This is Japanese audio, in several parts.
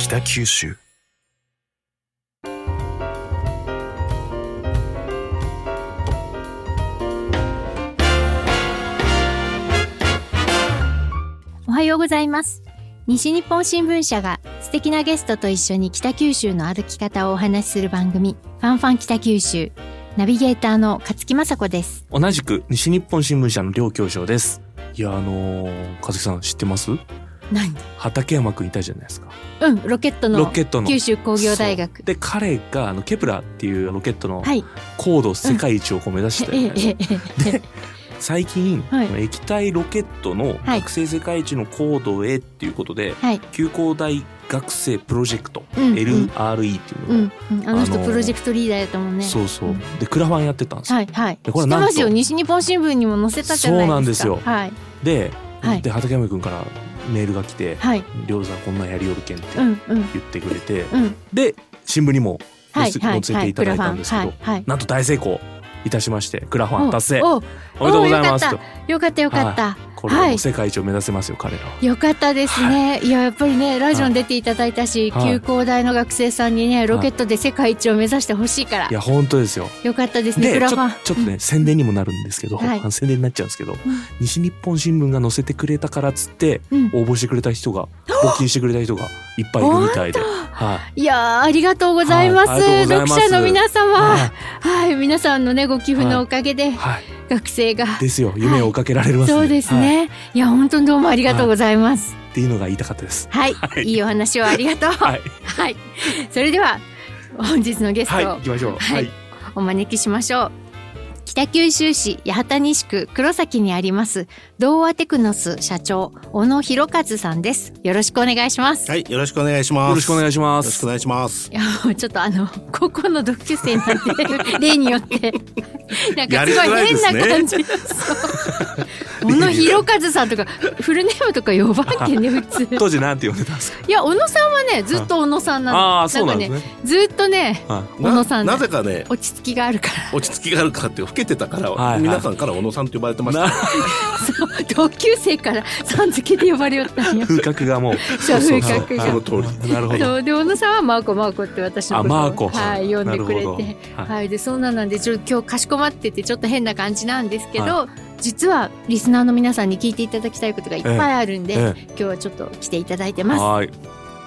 北九州。おはようございます。西日本新聞社が素敵なゲストと一緒に北九州の歩き方をお話しする番組ファンファン北九州ナビゲーターの勝木雅子です。同じく西日本新聞社の両教授です。いやあのー、和樹さん知ってます？何？畠山くんいたじゃないですか。うんロケットのロケットの。九州工業大学。で彼があのケプラーっていうロケットのはい。高度世界一を目指して。たえよね、えええ。で最近、はい。液体ロケットのはい。学生世界一の高度へっていうことで、はい。九工大学生プロジェクト、うん LRE っていううのを、んうん。あの人あのープロジェクトリーダーやったもんねそうそう。でクラファンやってたんですよ、はいはい。でこれなんよ。西日本新聞にも載せたじゃないですか。そうなんですよ。はい。で,、はい。で畠山くんからメールが来てはい「りょうさんこんなんやりよるけん」ってうんうん。言ってくれて、うん。で新聞にも載せ,、載せていただいたんですけど、はいはいなんと大成功いたしましてクラファン達成。おおおめでとうございますよかったよかった、これ世界一を目指せますよ彼らは。よかったですね、い、ややっぱりねラジオに出ていただいたし、はい。休工大の学生さんにねロケットで世界一を目指してほしいから、いや本当ですよ。よかったですねでちょクラファンちょっとね、宣伝にもなるんですけど、はい。宣伝になっちゃうんですけど、西日本新聞が載せてくれたからっつって、うん。応募してくれた人が募金してくれた人がいっぱいいるみたいで、はい。やーありがとうございます,、はい。ありがとうございます。読者の皆様。ははい。い、皆さんのねご寄付のおかげで、はい、学生が。ですよ。夢を追っかけられますね、そうですはいね、い、や本当にどうもありがとうございます。っていうのが言いたかったです。はい、はい。い、いお話をありがとう。はい。はい、それでは本日のゲストを、はい。行きましょう。はい。お招きしましょう。北九州市八幡西区黒崎にあります童話テクノス社長小野博和さんです。よろしくお願いします、はい、よろしくお願いします。よろしくお願いしまよろしくすお。願いします。いやもうちょっとあの高校の同級生なんで 例によって。なんかすごい変な感じ、そう 小野博和さんとかフルネームとか呼ばんけんね普通。当時なんて呼んでたんですか？いや小野さんはねずっと小野さんなの。ああそうなんかねですね。ずっとねはい小野さんななぜかね、落ち着きがあるから。落ち着きがあるかって老けてたから、はいはい。皆さんから小野さんって呼ばれてました。なそう同級生からさん付けで呼ばれよったんよ風格がもう。そうそう風格がその通り。なるほど。そうで小野さんはマーコマーコって私のことをあマーコ。はい呼んでくれて。はい。はい。でそんななんでちょっと今日かしこまっててちょっと変な感じなんですけど、実はリスナーの皆さんに聞いていただきたいことがいっぱいあるんで、え今日はちょっと来ていただいてます。はい。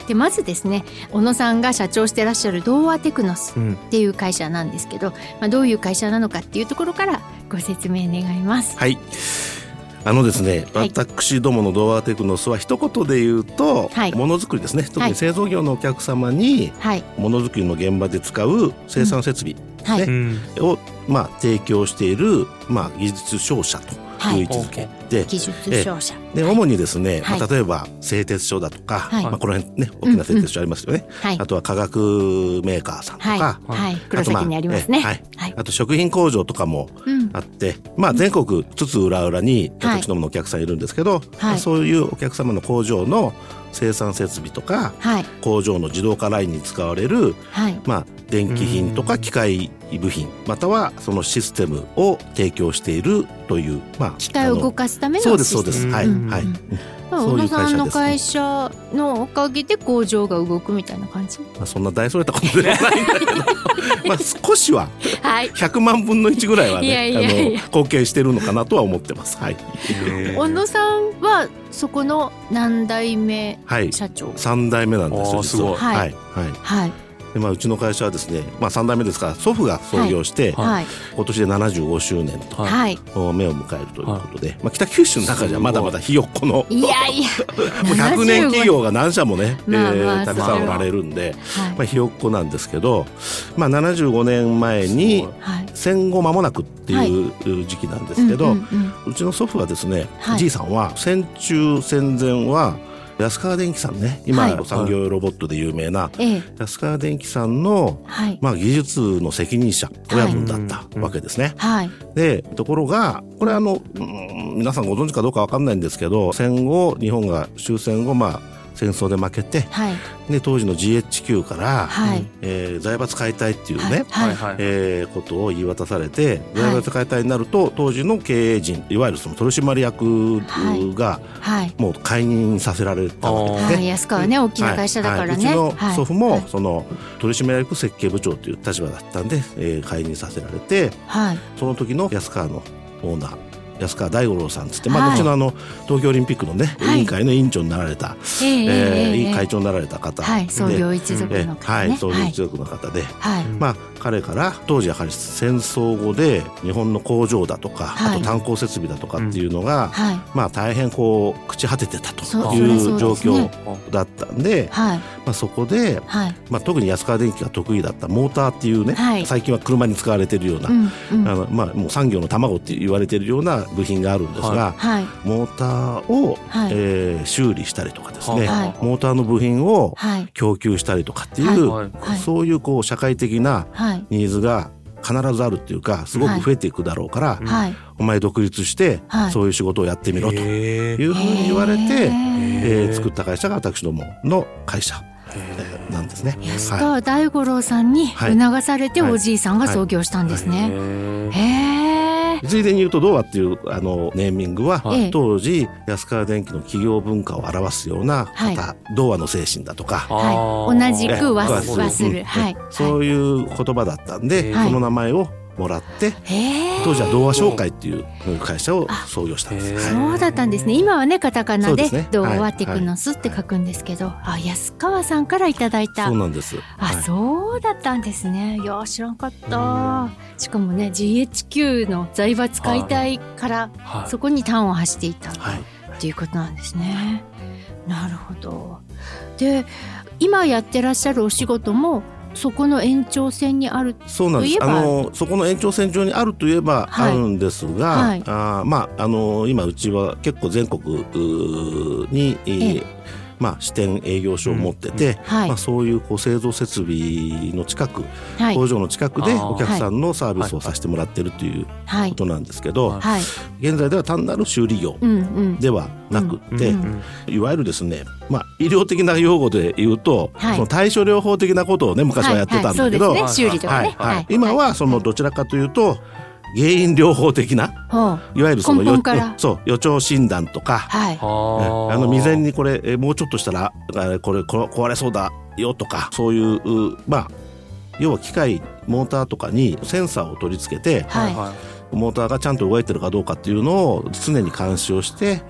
でまずですね小野さんが社長してらっしゃる童話テクノスうん。っていう会社なんですけど、まあ、どういう会社なのかっていうところからご説明願います。はい。あのですね、はい私どもの童話テクノスは一言で言うと、はいものづくりですね。特はいに製造業のお客様にはいものづくりの現場で使う生産設備はい。を、まあ提供しているまあ技術商社とはいいう位置づけで、技術商社。で主にですね、はい。まあ例えば製鉄所だとか、はい。まあこの辺ね大きな製鉄所ありますよね。はい。あとは化学メーカーさんとか、はい。はい黒崎にありますね。あと食品工場とかもうん。あって、まあ全国津々浦々にはい私どものお客さんいるんですけど、はい。そういうお客様の工場の生産設備とかはい。工場の自動化ラインに使われるはい。まあ電気品とか機械部品またはそのシステムを提供しているというまあ機械を動かかすためのそうですそうです。システムはい。うん。はい、うん小野さんの会社のおかげで工場が動くみたいな感じ？まあそんな大それたことではないんだけど。まあ少しは。はい。100万分の1ぐらいはねいやいや貢献してるのかなとは思ってます。はい。えー。小野さんはそこの何代目はい。社長。三代目なんですよ実は。い。はいははいい。はいでまあうちの会社はですねまあ三代目ですから祖父が創業して、はい。はい。今年で75周年とはい。はい。目を迎えるということで、まあ北九州の中じゃまだまだひよっこのいやいや。もう100年企業が何社もね、えまあまあー、たくさんおられるんで、はい。まあ、ひよっこなんですけど、まあ、75年前にはい。戦後間もなくっていう時期なんですけど、うちの祖父はですね、はい。じいさんは戦中戦前は安川電機さんね今、はい。産業用ロボットで有名なええ。安川電機さんの、はい。まあ、技術の責任者親分だったわけですね。はい。でところがこれあの、うん皆さんご存知かどうかわかんないんですけど戦後日本が終戦後まあ戦争で負けてはい。で当時の GHQ から、はい。えー財閥解体っていうね、はい。はい。えーことを言い渡されて財閥解体になると当時の経営陣いわゆるその取締役がはい。もう解任させられたわけですね。はい。安川ね大きな会社だからね。はい。はいうちの祖父も、はいその取締役設計部長という立場だったんで、えー解任させられてはい。その時の安川のオーナー安川大五郎さんつって、まあ、はい。後のあの東京オリンピックのね、はい。委員会の委員長になられた、ええ会長になられた方で、はい。創業一族えの方はい、創業一族の方で、はい。まあ、彼から当時やはり戦争後で日本の工場だとか、はい。あと炭鉱設備だとかっていうのが、はい。まあ、大変こう朽ち果ててたという状況だったんで、はい。まあ、そこで、はい。まあ、特に安川電機が得意だったモーターっていうね、はい。最近は車に使われてるような、うんうん。あのまあ、もう産業の卵って言われてるような部品があるんですが、はい。モーターを、はい。えー修理したりとかですね、はい。モーターの部品をはい。供給したりとかっていう、そういうこう社会的なはいニーズが必ずあるっていうかすごく増えていくだろうから、はい。お前独立して、はい。そういう仕事をやってみろとへいうふうに言われて、えー作った会社が私どもの会社、えーなんですね。安はい。川大五郎さんにはい。促されてはい。おじいさんが創業したんですね。へへえ。ついでに言うと童話っていうあのネーミングは、ええ。当時安川電機の企業文化を表すようなはい。方、童話の精神だとか、はい。同じくわえする。うんはい。そういう言葉だったんで、はい。その名前をもらって。当時は童話商会っていう会社を創業したんです。へえそうだったんですね。今はねカタカナで童はい話テクノスって書くんですけど、あ安川さんからいただいたそう。なんです。あ、はいそうだったんですね。いや知らんかった。しかもね GHQ の財閥解体からはいそこに端を発していた。はい。っていうことなんですね。なるほど。で、今やってらっしゃるお仕事もそこの延長線にある。そうなんです。あのそこの延長線上にあるといえばはいあるんですが、はいあーまああの今うちは結構全国に、えーえまあ支店営業所を持ってて、はい。まあそういうこう製造設備の近く、はい。工場の近くでお客さんのサービスをさせてもらってるというはい。ことなんですけど。現在では単なる修理業うんうん。ではなくって、うんいわゆるですね、まあ、医療的な用語で言うと、はい。その対処療法的なことをね昔はやってたんだけど、今はそのどちらかというと原因療法的ないわゆるそのそう予兆診断とか、はい。はあ。の未然にこれえもうちょっとしたらあこれこ壊れそうだよとかそういううまあ要は機械モーターとかにセンサーを取り付けてはい。はモーターがちゃんと動いてるかどうかっていうのを常に監視をして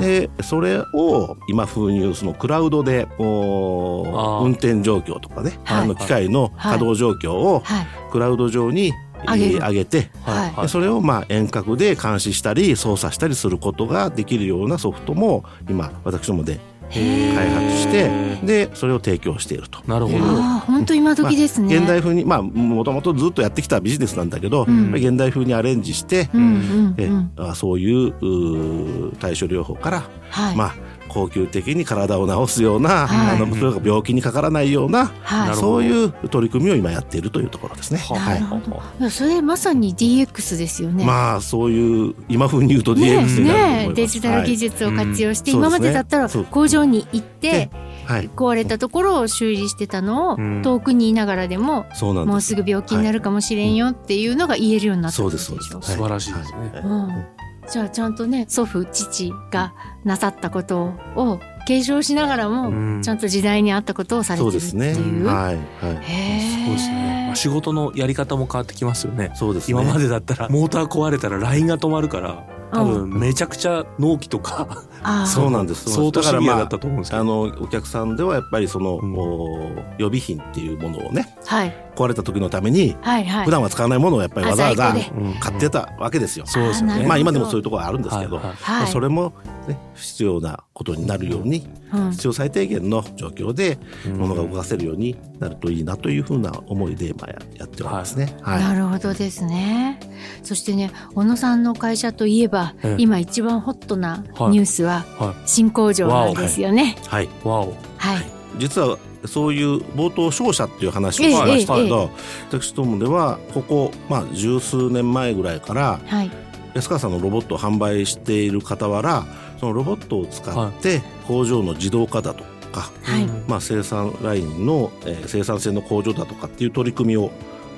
でそれを今風に言うそのクラウドで運転状況とかね、はい。あの機械の稼働状況をはい。クラウド上に上げてはいでそれをまあ遠隔で監視したり操作したりすることができるようなソフトも今私どもでへ開発してへでそれを提供していると。なるほどああ、本当今時ですね。現代風にまあもともとずっとやってきたビジネスなんだけど、うん現代風にアレンジして、うんうんえうん。あそういう対処療法からはい。まあ恒久的に体を治すような、はい。あのそれが病気にかからないような、はい。そういう取り組みを今やっているというところですね。ははいなるほど。い。やそれまさに DX ですよね。まあそういう今風に言うとね DX になると思いねます。デジタル技術を活用して、はい今までだったら工場に行ってはい、壊れたところを修理してたのをうん。遠くにいながらでもそうなんです。もうすぐ病気になるかもしれんよっていうのが言えるようになったそうってですそうです。ことでしょ素晴らしいですね。はうんじゃあちゃんとね祖父父がなさったことを継承しながらうもんちゃんと時代に合ったことをされてるってそうですね。いう。はいはい。そうですねまあ仕事のやり方も変わってきますよねそうですね。今までだったらモーター壊れたらラインが止まるから多分めちゃくちゃ納期とかあー そうなんです。相当シビアだっだからたと思うんですけどまああのお客さんではやっぱりその、うんお予備品っていうものをねはい壊れた時のためにはいはい。普段は使わないものをやっぱりわざわざ買ってたわけですよ。そうですよねまあ今でもそういうところはあるんですけど、はいはい。はいそれも、ね、必要なことになるようにうん。必要最低限の状況でうん。物が動かせるようになるといいなというふうな思いでまあややっておりますね。はい。なるほどですね。そしてね、小野さんの会社といえば、ええ。今一番ホットなはいニュースはは新工場なんですよね。はい、い。わおはい。実はそういう冒頭商社っていう話をええしましたええけど、私どもではここ、まあ、十数年前ぐらいから、はい。安川さんのロボットを販売している傍らそのロボットを使って工場の自動化だとか、はい。まあ、生産ラインの、えー生産性の向上だとかっていう取り組みを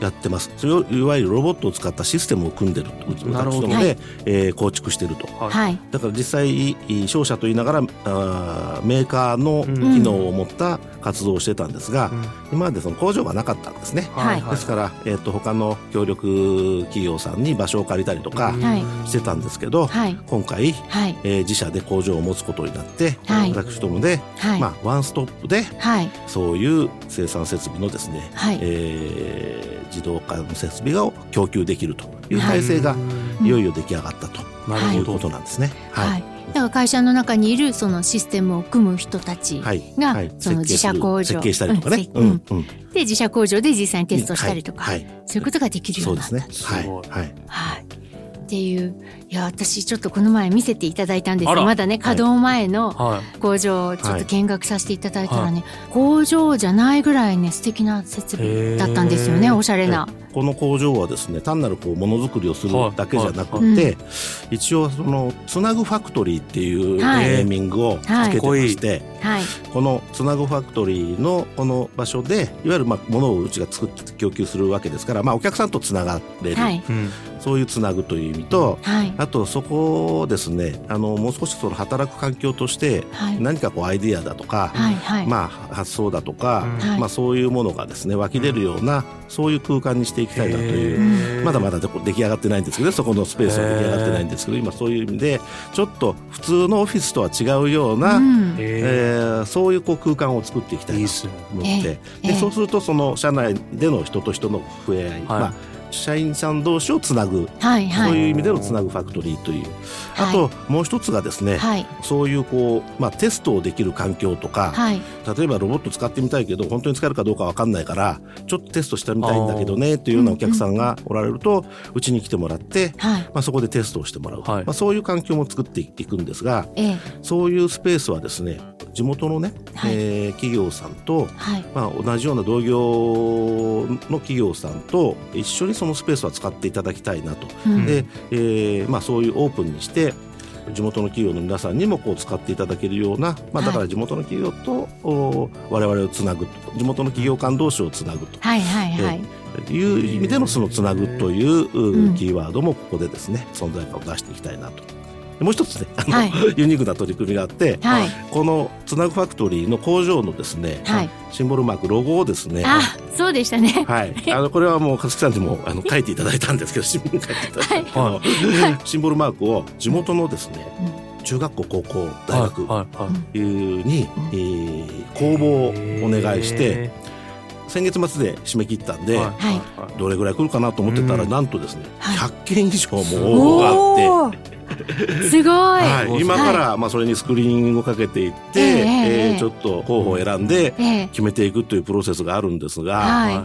やってます。それをいわゆるロボットを使ったシステムを組んでる私どもで、えー構築してると。はい。はい。だから実際いい商社と言いながらあーメーカーのうん。機能を持った活動をしてたんですが、うん。今までその工場がなかったんですね。はい。ですから、えー、と他の協力企業さんに場所を借りたりとかはい。してたんですけど、はい。今回、はい。えー自社で工場を持つことになって、はい。私どもで、はい。まあ、ワンストップではい。そういう生産設備のですね、はい。えー自動化の設備が供給できるという体制がい。いよいよ出来上がったとなるほどいうことなんですね。はい。だから会社の中にいるそのシステムを組む人たちはい。がはい。その自社工場。設計したりとかね。うんうんうん。で自社工場で実際にテストしたりとか、はい。はい。そういうことができるよそう。うですね。になった。はい。すごい。はい。はい。っていう。いや私ちょっとこの前見せていただいたんですまだね稼働前のはい。工場をちょっと見学させていただいたらね、工場じゃないぐらいね素敵な設備だったんですよねおしゃれな。この工場はですね単なるこうものづくりをするだけじゃなくはい。て、一応そのつなぐファクトリーっていうネはい。ーミングをつけてまして、はい。このつなぐファクトリーのこの場所でいわゆるまあものをうちが作って供給するわけですから、まあ、お客さんとつながれる、そういうつなぐという意味とはい。あとそこをですねあのもう少しその働く環境としてはい。何かこうアイディアだとか、はい。はい。まあ、発想だとか、まあ、そういうものがですね湧き出るようなそういう空間にしていきたいなというまだまだで出来上がってないんですけどそこのスペースは出来上がってないんですけど今そういう意味でちょっと普通のオフィスとは違うような、うん。へえーそういうこう空間を作っていきたいなと思って、ええ。でそうするとその社内での人と人の触れ合い、まあ、社員さん同士をつなぐ、はいはい。そういう意味でのつなぐファクトリーという。あはともう一つがですね、はい。そういうこう、まあ、テストをできる環境とか、はい。例えばロボット使ってみたいけど本当に使えるかどうかわかんないからちょっとテストしてみたいんだけどねっていうようなお客さんがおられるとうちに来てもらって、はい。まあ、そこでテストをしてもらうと、はい。まあ、そういう環境も作っていくんですがええ。そういうスペースはですね地元のね、はい。えー企業さんと、はい。まあ、同じような同業の企業さんと一緒にそのスペースは使っていただきたいなと。うん。で、えーまあ、そういうオープンにして地元の企業の皆さんにもこう使っていただけるような、まあ、だから地元の企業と、お我々をつなぐと。地元の企業間同士をつなぐと。はいはいはい。いう意味でのそのつなぐという、うん。キーワードもここでですね存在感を出していきたいなと。でもう一つねあの、はい。ユニークな取り組みがあって、はい。このつなぐファクトリーの工場のですね、はい。シンボルマークロゴをですねあそうでしたね。はい、あのこれはもう勝木さんにもあの書いていただいたんですけど 新聞に書いていただいたはシンボルマークを地元のですね、中学校高校大学はいはいはい。に、えー公募をお願いして先月末で締め切ったんで、どれぐらい来るかなと思ってたら、うん。なんとですね、はい。100件以上も応募があって。すごい。はい、今から、まあ、それにスクリーニングをかけていって、ええちょっと候補を選んでええ。決めていくというプロセスがあるんですが、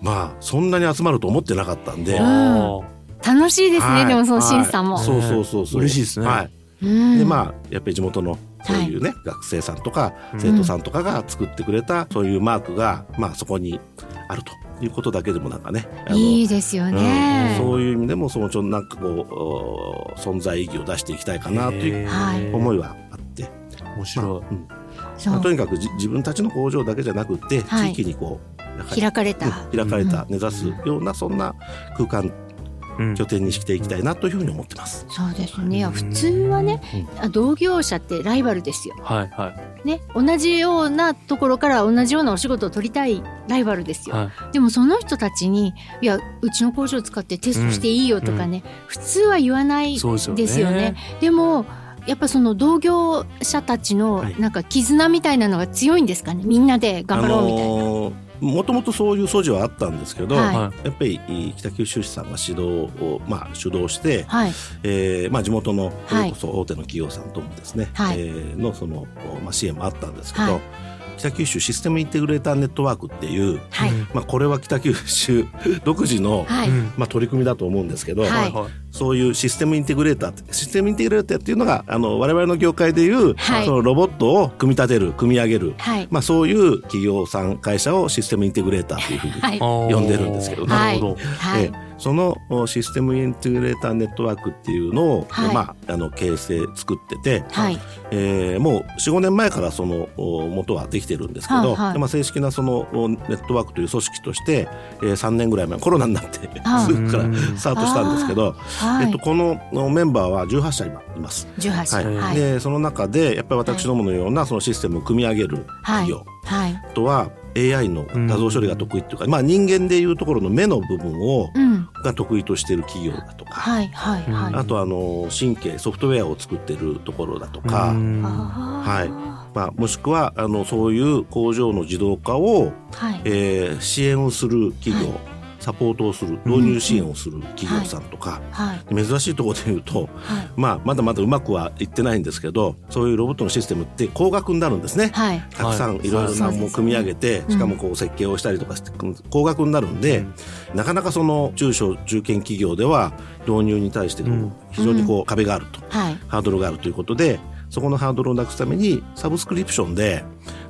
まあそんなに集まると思ってなかったんで、うん。あ楽しいですね、はい。でもその審査も、はい。そうそうそうそう。嬉しいですね。はい。うん。でまあやっぱり地元のそういうね、学生さんとかうん。生徒さんとかが作ってくれたそういうマークが、まあそこにあるということだけでもなんかねいいですよね、うん。そういう意味でもそのちょっとなんかこうお存在意義を出していきたいかなというはい思いはあって、面白い。まあとにかくじ自分たちの工場だけじゃなくって、はい。地域にこう開かれた、うん開かれた、うん。根ざすようなそんな空間うん拠点にしていきたいなというふうに思ってます。そうですね。いや普通はね、あ同業者ってライバルですよ。はいはい。ね同じようなところから同じようなお仕事を取りたいライバルですよ、はい。でもその人たちにいやうちの工場を使ってテストしていいよとかね、普通は言わないそうですよね。ですよね。でもやっぱその同業者たちのはい。なんか絆みたいなのが強いんですかね。みんなで頑張ろうみたいな、のーもともとそういう素地はあったんですけど、はい。はやっぱり北九州市さんが指導を、まあ、主導して、はい。えーまあ、地元のそはい。れこそ大手の企業さんともですね、はい。えーのその、まあ、支援もあったんですけど、はい北九州システムインテグレーターネットワークっていう、はい、うんまあ、これは北九州 独自の、はい、うん。まあ、取り組みだと思うんですけど、はい。そういうシステムインテグレーターってシステムインテグレーターっていうのがあの我々の業界でいう、はい。そのロボットを組み立てる組み上げる、はい。まあ、そういう企業さん会社をシステムインテグレーターというふうに、はい。呼呼んでるんですけどなるほど。はい。ええそのおシステムインテグレーターネットワークっていうのを、はい。まあ、あの形成作ってて、はい。えーもう45年前からそのお元はできてるんですけど、はいはい。でまあ、正式なそのおネットワークという組織として、えー3年ぐらい前コロナになってはい。すぐからスタートしたんですけど、はい。えっと、このおメンバーは18社今います。18歳はい。はい。でその中でやっぱり私どものようなそのシステムを組み上げる企業、はい。あとは AI の画像処理が得意っていうか、まあ、人間でいうところの目の部分をうん。が得意としている企業だとか、はいはいはい。あとあの神経ソフトウェアを作ってるところだとか、はい。まあ、もしくはあのそういう工場の自動化を、はい。えー支援をする企業、はサポートをする導入支援をする企業さんとか、はい。珍しいところで言うと、はい。まあ、まだまだうまくはいってないんですけどそういうロボットのシステムって高額になるんですね。はい。たくさんい。ろいろなものを組み上げて、しかもこう設計をしたりとかして高額になるんで、なかなかその中小中堅企業では導入に対して非常にこう壁があると、はい。ハードルがあるということでそこのハードルをなくすためにサブスクリプションで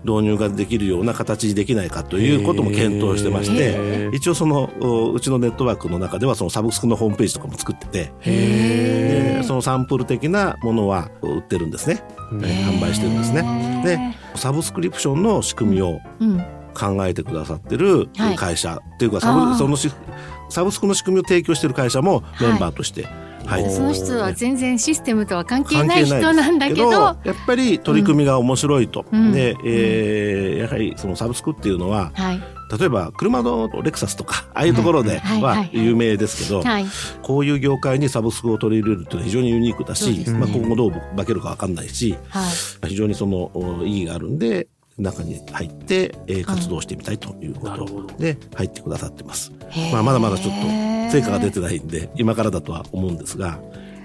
導入ができるような形にできないかということも検討してましへてー。一応そのおうちのネットワークの中ではそのサブスクのホームページとかも作っててそのサンプル的なものは売ってるんですね、販売してるんですね。でサブスクリプションの仕組みをうん。考えてくださってるはい。会社、っていうかサブそのしサブスクの仕組みを提供してる会社もメンバーとして入ってその人は全然システムとは関係ない人なんだけど。やっぱり取り組みが面白いと、うん。で、えーやはりそのサブスクっていうのははい。例えば車のレクサスとか ああいうところではい。はい。ははい有名ですけど、はい。こういう業界にサブスクを取り入れるっていうのは非常にユニークだし、ね。まあ、今後どう化けるか分かんないしはい。非常にそのお意義があるんで中に入って、えー活動してみたいということで入ってくださってます。まあ、まだまだちょっと成果が出てないんで今からだとは思うんですが、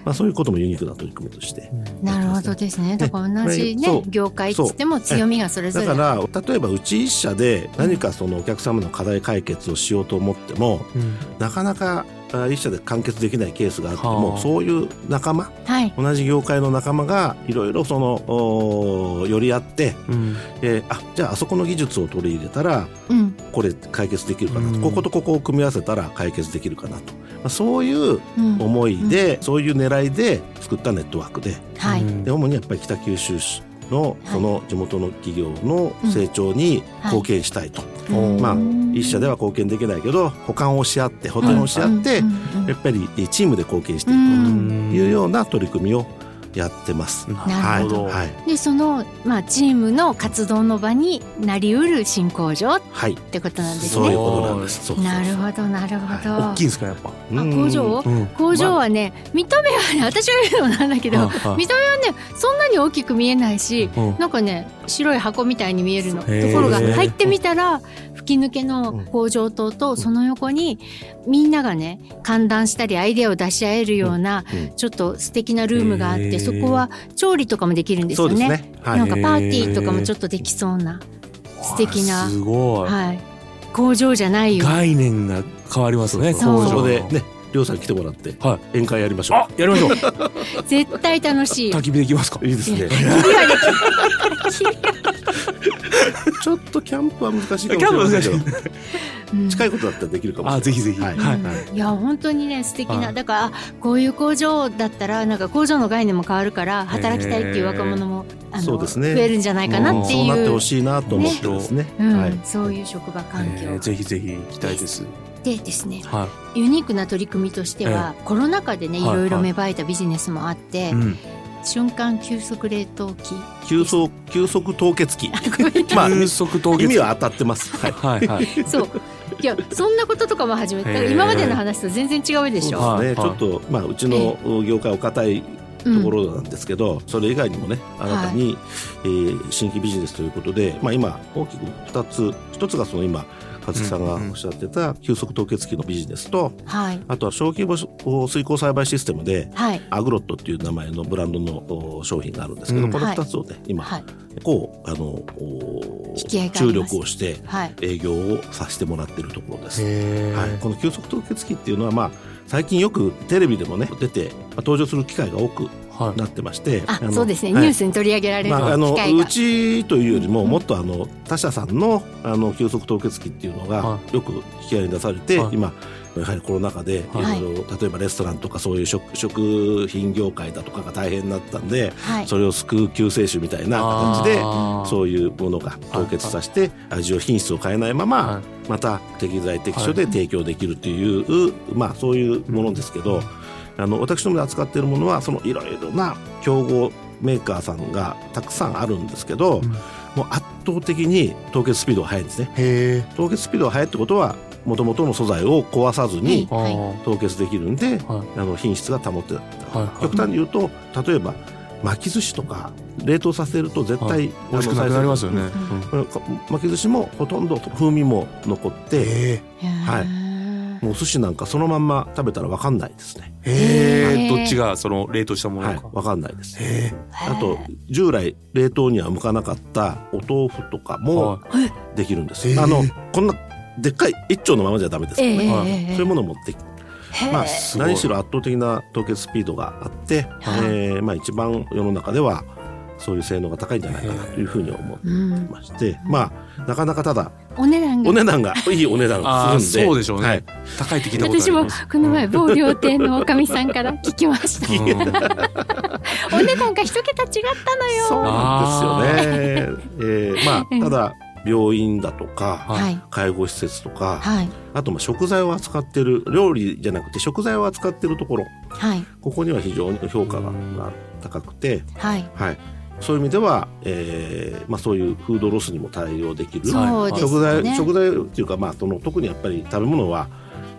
まあ、そういうこともユニークな取り組みとしてなるほどですね。だから同じねそう業界っつっても強みがそれぞれ。だから例えばうち一社で何かそのお客様の課題解決をしようと思ってもうん。なかなかあ一社で完結できないケースがあってはもあ。そういう仲間はい。同じ業界の仲間がいろいろそのお寄り合って、うん。えーあじゃああそこの技術を取り入れたらうん。これ解決できるかなと、うん。こことここを組み合わせたら解決できるかなと、まあ、そういううん。思いで、そういう狙いで作ったネットワークではい。うん。で主にやっぱり北九州市のその地元の企業の成長に貢献したいと、うんまあうん一社では貢献できないけど補完をし合って補填をし合って、やっぱりチームで貢献していこうというような取り組みをやってます。なるほど。はい、はいでそのまあチームの活動の場になりうる新工場っはい、てことなんですね。そういうことなんです。そうそうそう。なるほどなるほど。大きいんですかやっぱ。うん。工場うん。工場はね、見た目はね私が言うのもなんだけど、はい。はい見た目はねそんなに大きく見えないし、うん。なんかね白い箱みたいに見えるの。ところが入ってみたら吹き抜けの工場棟とその横にみんながね歓談したりアイデアを出し合えるようなうん。ちょっと素敵なルームがあっへーてそこは調理とかもできるんですよね。ね。はいなんかパーティーとかもちょっとできそうな素敵な、すごい。はい、工場じゃないよ。概念が変わりますね。そう工場でね、りょうさん来てもらっては宴会やりましょう。あ、やりましょう。絶対楽しい。焚き火できますか？いいですね。ちょっとキャンプは難しいかキャンプ難しいもしれないけど、うん近いことだったらできるかもしれない。あ、ぜひぜひ。ははいい。うんいや本当にね素敵はないだからあこういう工場だったらなんか工場の概念も変わるから働きたいっていう若者もあのそうですね増えるんじゃないかなっていうそうなってほしいなと思ってですね。うんはい。そういう職場環境、えーぜひぜひ行きたいです。でですねはユニークな取り組みとしては、コロナ禍でねいはいろいろ芽生えたビジネスもあって、い。うん。瞬間急速冷凍機急速急速凍結機。まあ急速凍結。意味は当たってます。はい。はいはい。そういやそんなこととかも始めただから今までの話と全然違うでしょ。そうですね。はいちょっとまあうちの業界お堅いうん。ところなんですけど、それ以外にもね新たに、えー新規ビジネスということで、まあ、今大きく2つ一つがその今和樹さんがおっしゃってた急速凍結機のビジネスとはい。あとは小規模水耕栽培システムではい。アグロットっていう名前のブランドのお商品があるんですけど、うん。この2つをね、今はい。こうあのお引き合いがあ注力をしてはい。営業をさせてもらっているところです。へはい、この急速凍結機っていうのは、まあ、最近よくテレビでもね出て、まあ、登場する機会が多くなってまして、あのそうですね、はい。ニュースに取り上げられる機まあ、あのうちというよりもうんもっとあの他社さんのあの急速凍結機っていうのがはよく引き合いに出されて、はい。今やはりコロナ禍でいはい。ろいろ例えばレストランとかそういう食食品業界だとかが大変になったんではい。それを救う救世主みたいな形でそういうものが凍結させて味を品質を変えないままはい。また適材適所で提供できるっていう、まあそういうものですけど、あの私どもで扱っているものはそのいろいろな競合メーカーさんがたくさんあるんですけど、うん。もう圧倒的に凍結スピードが速いんですね。凍結スピードが速いってことはもともとの素材を壊さずにはい。凍結できるんで、はい。あの品質が保ってる。はい極端に言うと例えば巻き寿司とか冷凍させると絶対、はい。美味しくなくなりますよね。うん。巻き寿司もほとんど風味も残って、へはいいもう寿司なんかそのまんま食べたら分かんないですね。えへえどっちがその冷凍したものはい。か。、分かんないです。へあと従来冷凍には向かなかったお豆腐とかえもはできるんです。あのこんなでっかい一丁のままじゃダメです。からね。そういうものを持ってきへえまあ、何しろ圧倒的な凍結スピードがあって、はい。えーまあ、一番世の中ではそういう性能が高いんじゃないかなというふうに思ってうん。まして、まあなかなかただお値段が。お値段がいいお値段するんでそうでしょうね。はい。高いって聞いたことあ私もります。この前某料亭のおかみさんから聞きました。うん。お値段が一桁違ったのよ。そうなんですよね。えーまあただ病院だとかはい。介護施設とかはい。あとまあ食材を扱ってる料理じゃなくて食材を扱ってるところ。はい。ここには非常に評価が高くて、はい。はい、そういう意味では、えーまあ、そういうフードロスにも対応できるそうです食材ね食材っていうか、まあ、その特にやっぱり食べ物は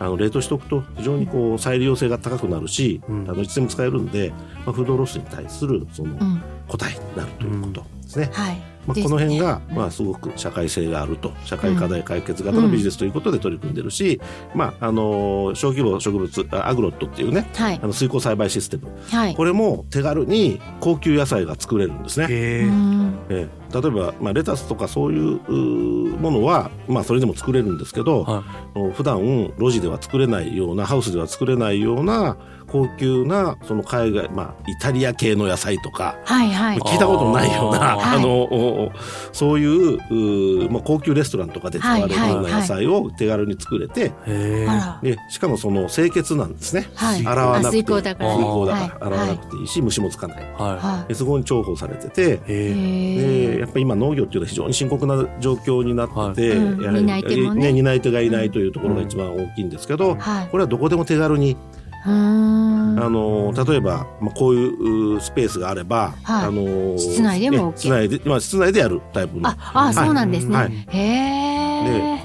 あの冷凍しておくと非常にこう再利用性が高くなるし、うん。あのいつでも使えるんで、まあ、フードロスに対するそのうん。答えになるということですね。はいまあ、この辺が、うんまあ、すごく社会性があると社会課題解決型のビジネスということで取り組んでるし、まああの小規模植物あアグロットっていうねはい。あの水耕栽培システム。はい。これも手軽に高級野菜が作れるんですね。へえうん。ええ例えば、まあ、レタスとかそういうものは、まあ、それでも作れるんですけど、は普段路地では作れないようなハウスでは作れないような高級なその海外、まあ、イタリア系の野菜とかはいはい。聞いたことのないようなあの、おそういううー、まあ、高級レストランとかで使われるはいはいような野菜を手軽に作れて、い。へえあら。でしかもその清潔なんですね。はい洗わなくてあ水耕だから洗わなくていいし、虫もつかない。ははでそこに重宝されてて、でやっぱり今農業っていうのは非常に深刻な状況になってて、はい。うんやはり担い手もね。担い手がいないというところが一番大きいんですけど、はいこれはどこでも手軽に、あの例えば、まあ、こういううスペースがあれば、はい。あの室内でも OK ね室内で、まあ、室内でやるタイプの。ああそうなんですはい。ねへ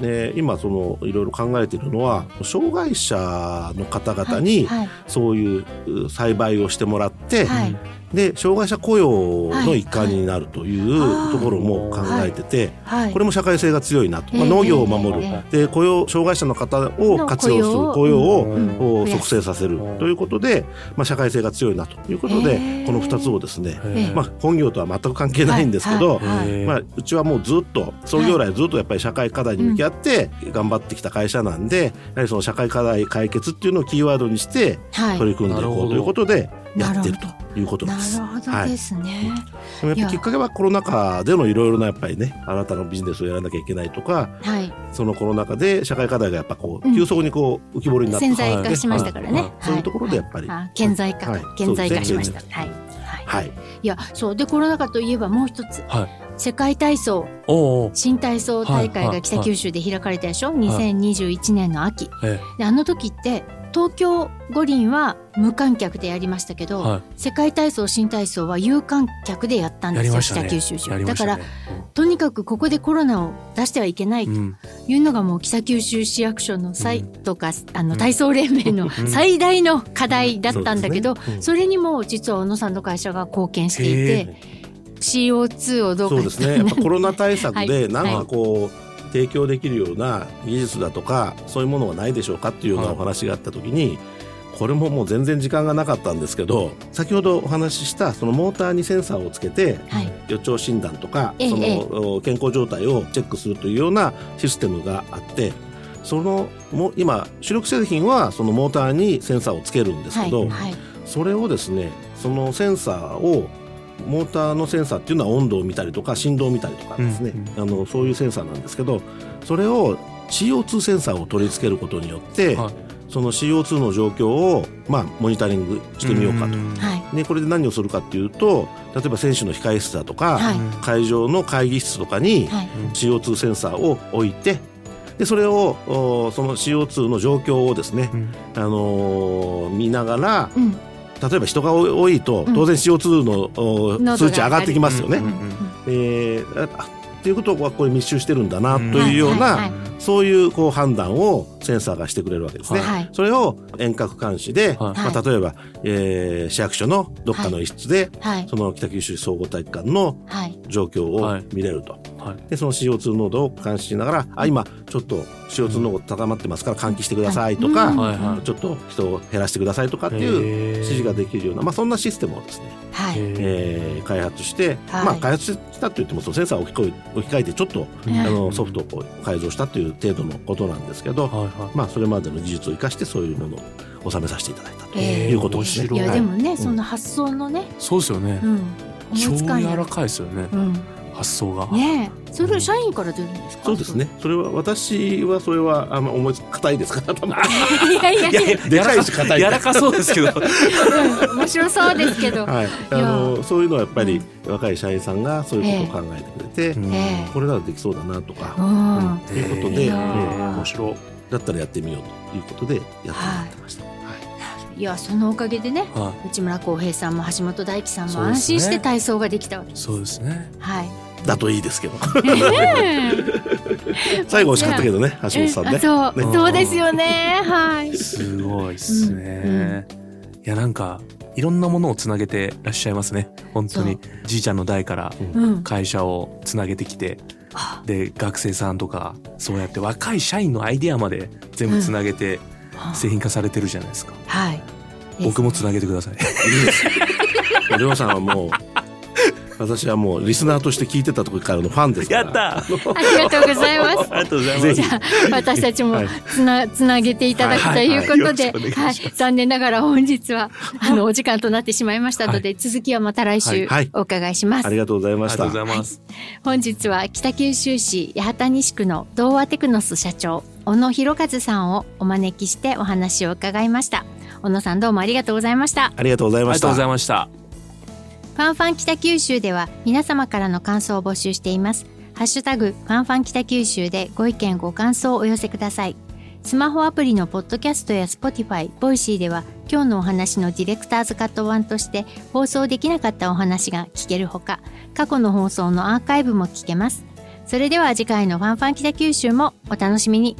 えでで今そのいろいろ考えているのは障害者の方々にはい。そういうう栽培をしてもらって、はいで障害者雇用の一環になるというはいところも考えてて、はいこれも社会性が強いなと、まあ、ええ農業を守る、えで雇用障害者の方を活用する。の雇用を、促成させる。ということで、まあ、社会性が強いなと。いうことで、ええ。この2つをですね、まあ、本業とは全く関係ないんですけど、はいはいへえまあ、うちはもうずっと創業来ずっとやっぱり社会課題に向き合って頑張ってきた会社なんで、やはりその社会課題解決っていうのをキーワードにしてはい。取り組んでいこうということでやってるということでなす。るほどはい。ですねでもやっぱりきっかけはコロナ禍でのいろいろなやっぱりね新たなビジネスをやらなきゃいけないとかはい。そのコロナ禍で社会課題がやっぱこう、うん。急速にこう浮き彫りになって潜在化しましたからね。はい。そういうところでやっぱり、あ顕在化はい。顕在化しました。はい。はい。はい。い。やそう。でコロナ禍といえばもう一つはい。世界体操。おお。新体操大会がはいはい北九州で開かれたでしょ？2021年の秋。え。であの時って東京五輪は無観客でやりましたけど、えは世界体操新体操は有観客でやったんい。ですよ、ね。北九州。市やりだからましたねとにかくここでコロナを出してはいけないとうん。いうのがもう北九州市役所の際うん。とか、あの体操連盟の最大の課題だったんだけど、そね。うん。それにも実は小野さんの会社が貢献していへて CO2 をどうかそうですね。コロナ対策 はでい。なんかこう、提供できるような技術だとかそういうものはないでしょうかっていうようなはい。お話があった時に、これももう全然時間がなかったんですけど先ほどお話ししたそのモーターにセンサーをつけてはい。予兆診断とかそのお健康状態をチェックするというようなシステムがあってそのも今主力製品はそのモーターにセンサーをつけるんですけど、それをですねそのセンサーをモーターのセンサーっていうのは温度を見たりとか振動を見たりとかですね、うんあのそういうセンサーなんですけどそれを CO2 センサーを取り付けることによって、はい。その CO2 の状況を、まあ、モニタリングしてみようかと。ね、これで何をするかっていうと例えば選手の控え室だとか、はい。会場の会議室とかにはい。CO2 センサーを置いてでそれをおその CO2 の状況をですね、うん。あのー見ながらうん例えば人が多いとうん。当然 CO2 の数値上がってきますよね。うんうんえーあっていうことはこれ密集してるんだなというようないそういうこう判断をセンサーがしてくれるわけですね。はい。それを遠隔監視で、はい。まあ、例えば、えー市役所のどっかの一室で、はい。その北九州総合体育館のはい。状況をはい。見れると。はい。でその CO2 濃度を監視しながら、あ今ちょっと CO2 濃度高まってますから換気してくださいとか、うん。ちょっと人を減らしてくださいとかっていう指示ができるような、まあ、そんなシステムをですね、はい。えー開発して、はい。まあ、開発したといってもそのセンサーを置き換え置き換えてちょっと、うん。あのソフトを改造したという程度のことなんですけど、はいはまあ、それまでの技術を生かしてそういうものを収めさせていただいたとえー。いうことですね。面白い。やはいでもね、その発想のね、いそうですよね。うん、柔らかいですよね。うん、発想が。ねえ、それ社員から出るんですか？そうですね。それは私はそれはあの思いつ硬いですか？ら。頭。いやいやいや、でかいし硬い。柔らかそうですけど。うん。面白そうですけど。はい。あのそういうのはやっぱり若い社員さんがそういうことを考えてくれて、これならできそうだなとか、うん、ということで、面白い。だったらやってみようということでやってもらってました。はい。いや、そのおかげでね、は内村航平さんも橋本大樹さんも安心して体操ができたわけいです。そうですねはい。だといいですけど。ね 最後惜しかったけどね、橋本さんね。あそう、ねそうですよね。はい。すごいっすね、いやなんかいろんなものをつなげてらっしゃいますね本当にじいちゃんの代からうん。会社をつなげてきてあで学生さんとかそうやって若い社員のアイデアまで全部つなげて製品化されてるじゃないですか、はい。僕もつなげてくださいいいです。りょうさんはもう、私はもうリスナーとして聞いてた時からのファンですから。やったありがとうございます。ありがとうございますぜひ。私たちもはいつなつなげていただくということで、はいはいはい、残念ながら本日はあのお時間となってしまいましたので、続きはまた来週はいお伺いします。ありがとうございましたありがとう。ございます。本日は北九州市八幡西区の童話テクノス社長小野博和さんをお招きしてお話を伺いました小野さんどうもありがとうございましたありがとうございましたありがとうござ。いました。ファンファン北九州では皆様からの感想を募集しています。ハッシュタグファンファン北九州でご意見ご感想をお寄せください。スマホアプリのポッドキャストや Spotify、ボイシーでは今日のお話のディレクターズカット版として放送できなかったお話が聞けるほか、過去の放送のアーカイブも聞けます。それでは次回のファンファン北九州もお楽しみに。